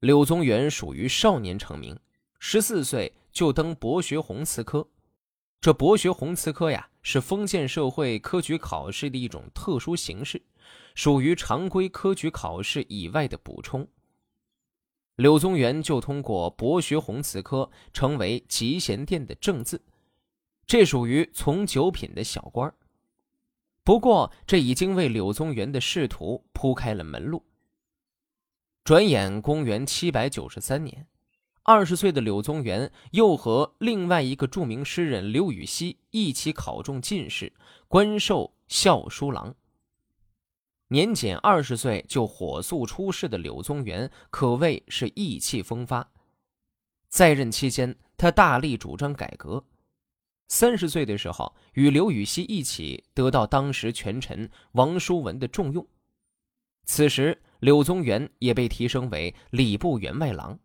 柳宗元属于少年成名，十四岁就登博学鸿词科。这博学鸿词科呀，是封建社会科举考试的一种特殊形式，属于常规科举考试以外的补充。柳宗元就通过博学鸿词科成为集贤殿的正字，这属于从九品的小官不过，这已经为柳宗元的仕途铺开了门路。转眼公元七百九十三年，二十岁的柳宗元又和另外一个著名诗人刘禹锡一起考中进士，官授校书郎。年仅二十岁就火速出仕的柳宗元，可谓是意气风发。在任期间，他大力主张改革。三十岁的时候，与刘禹锡一起得到当时权臣王叔文的重用。此时，柳宗元也被提升为礼部员外郎，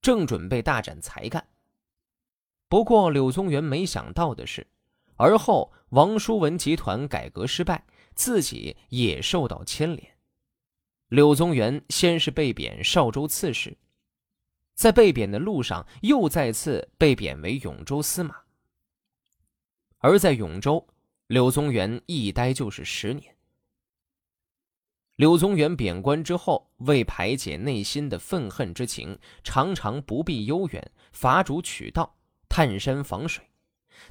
正准备大展才干。不过，柳宗元没想到的是，而后王叔文集团改革失败，自己也受到牵连。柳宗元先是被贬邵州刺史，在被贬的路上，又再次被贬为永州司马。而在永州，柳宗元一待就是十年。柳宗元贬官之后，为排解内心的愤恨之情，常常不避悠远，伐竹取道，探山访水。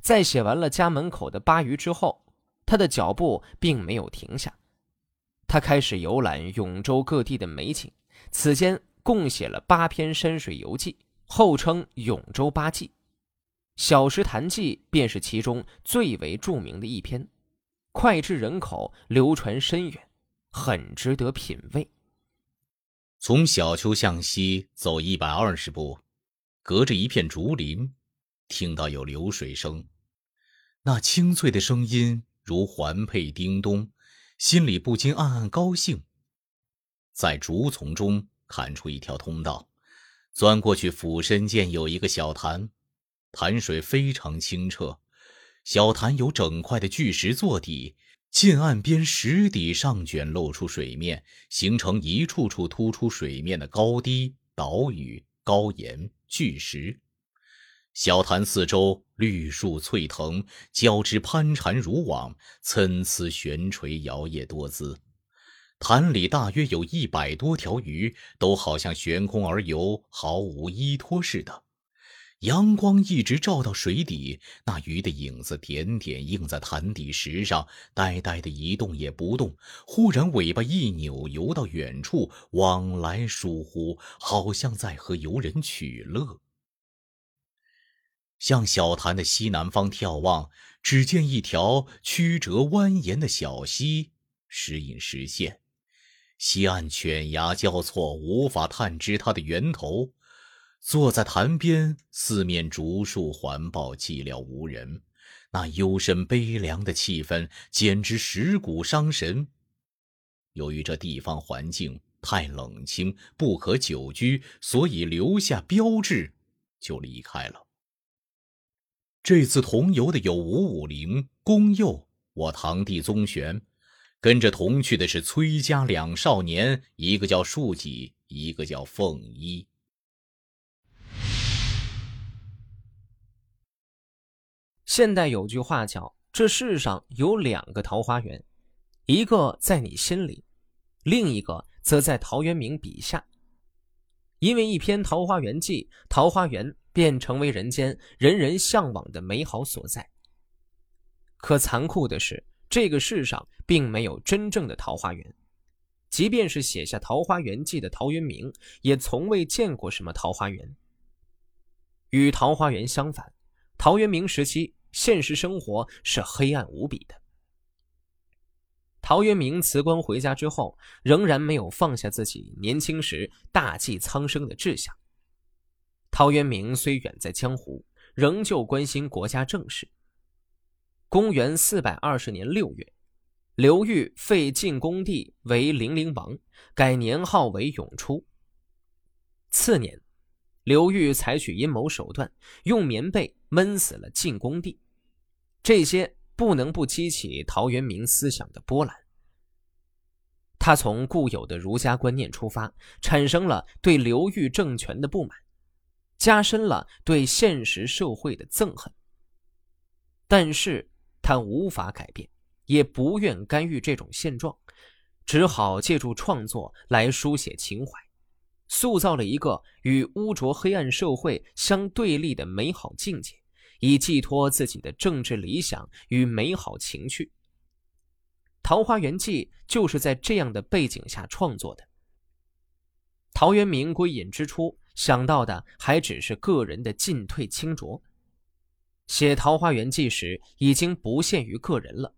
在写完了家门口的巴鱼之后，他的脚步并没有停下，他开始游览永州各地的美景。此间共写了八篇山水游记，后称《永州八记》。《小石潭记》便是其中最为著名的一篇，脍炙人口，流传深远，很值得品味。从小丘向西走一百二十步，隔着一片竹林，听到有流水声，那清脆的声音如环佩叮咚，心里不禁暗暗高兴。在竹丛中看出一条通道，钻过去，俯身见有一个小潭。潭水非常清澈，小潭有整块的巨石做底，近岸边石底上卷露出水面，形成一处处突出水面的高低岛屿、高岩、巨石。小潭四周绿树翠藤交织攀缠如网，参差悬垂，摇曳多姿。潭里大约有一百多条鱼，都好像悬空而游，毫无依托似的。阳光一直照到水底，那鱼的影子点点映在潭底石上，呆呆的一动也不动。忽然尾巴一扭，游到远处，往来疏忽，好像在和游人取乐。向小潭的西南方眺望，只见一条曲折蜿蜒的小溪，时隐时现。溪岸犬牙交错，无法探知它的源头。坐在潭边，四面竹树环抱，寂寥无人。那幽深悲凉的气氛，简直蚀骨伤神。由于这地方环境太冷清，不可久居，所以留下标志，就离开了。这次同游的有吴武陵、龚佑，我堂弟宗玄，跟着同去的是崔家两少年，一个叫树己，一个叫凤一。现代有句话叫：“这世上有两个桃花源，一个在你心里，另一个则在陶渊明笔下。”因为一篇《桃花源记》，桃花源便成为人间人人向往的美好所在。可残酷的是，这个世上并没有真正的桃花源，即便是写下《桃花源记》的陶渊明，也从未见过什么桃花源。与桃花源相反，陶渊明时期。现实生活是黑暗无比的。陶渊明辞官回家之后，仍然没有放下自己年轻时大济苍生的志向。陶渊明虽远在江湖，仍旧关心国家政事。公元四百二十年六月，刘裕废晋恭帝为零陵王，改年号为永初。次年。刘裕采取阴谋手段，用棉被闷死了晋恭帝，这些不能不激起陶渊明思想的波澜。他他从固有的儒家观念出发，产生了对刘裕政权的不满，加深了对现实社会的憎恨。但是他无法改变，也不愿干预这种现状，只好借助创作来书写情怀，塑造了一个与污浊黑暗社会相对立的美好境界，以寄托自己的政治理想与美好情绪。《桃花源记》就是在这样的背景下创作的。陶渊明归隐之初想到的还只是个人的进退清浊，写《桃花源记》时已经不限于个人了，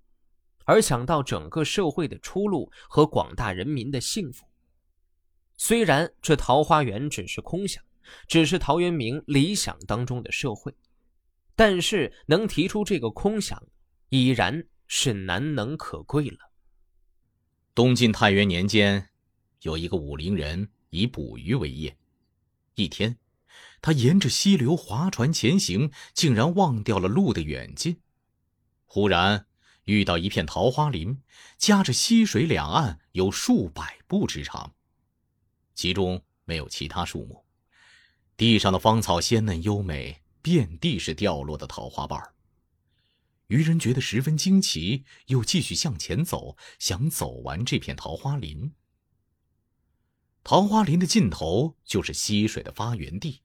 而想到整个社会的出路和广大人民的幸福。虽然这桃花源只是空想，只是陶渊明理想当中的社会，但是能提出这个空想，已然。是难能可贵了。东晋太元年间，有一个武陵人以捕鱼为业。一天，他沿着溪流划船前行，竟然忘掉了路的远近。忽然遇到一片桃花林，夹着溪水两岸有数百步之长，其中没有其他树木，地上的芳草鲜嫩优美，遍地是掉落的桃花瓣儿。渔人觉得十分惊奇，又继续向前走，想走完这片桃花林。桃花林的尽头就是溪水的发源地，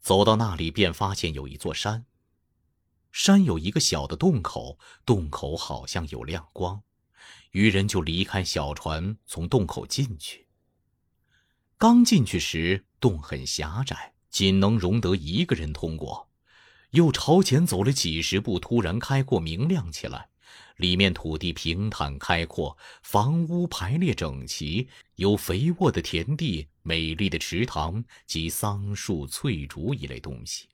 走到那里便发现有一座山。山有一个小的洞口，洞口好像有亮光，渔人就离开小船，从洞口进去。刚进去时，洞很狭窄，仅能容得一个人通过。又朝前走了几十步，突然开阔明亮起来，里面土地平坦开阔，房屋排列整齐，有肥沃的田地、美丽的池塘及桑树、翠竹一类东西。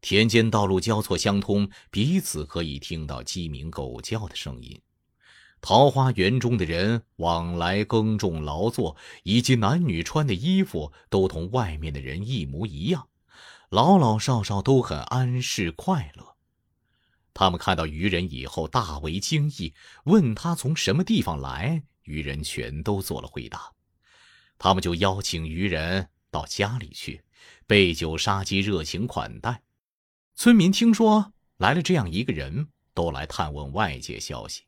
田间道路交错相通，彼此可以听到鸡鸣狗叫的声音。桃花源中的人往来耕种劳作，以及男女穿的衣服都同外面的人一模一样。老老少少都很安适快乐。他们看到渔人以后大为惊异，问他从什么地方来，渔人全都做了回答。他们就邀请渔人到家里去，备酒杀鸡，热情款待。村民听说来了这样一个人，都来探问外界消息。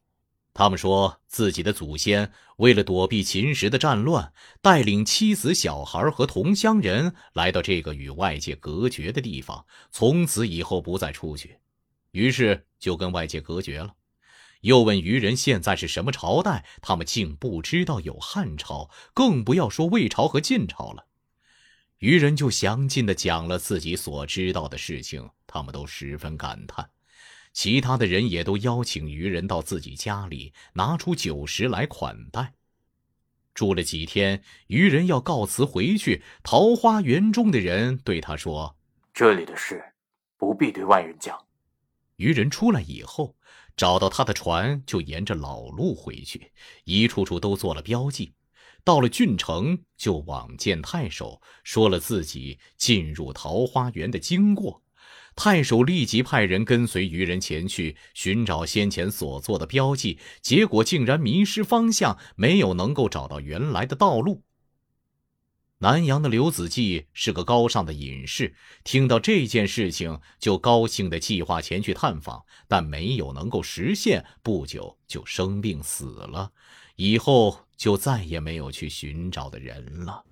他们说自己的祖先为了躲避秦时的战乱，带领妻子、小孩和同乡人来到这个与外界隔绝的地方，从此以后不再出去，于是就跟外界隔绝了。又问渔人现在是什么朝代，他们竟不知道有汉朝，更不要说魏朝和晋朝了。渔人就详尽的讲了自己所知道的事情，他们都十分感叹。其他的人也都邀请渔人到自己家里，拿出酒食来款待。住了几天，渔人要告辞回去。桃花源中的人对他说：“这里的事，不必对外人讲。”渔人出来以后，找到他的船，就沿着老路回去，一处处都做了标记。到了郡城，就往见太守，说了自己进入桃花源的经过。太守立即派人跟随渔人前去寻找先前所做的标记，结果竟然迷失方向，没有能够找到原来的道路。南阳的刘子骥是个高尚的隐士，听到这件事情，就高兴的计划前去探访，但没有能够实现，不久就生病死了，以后就再也没有去寻找的人了。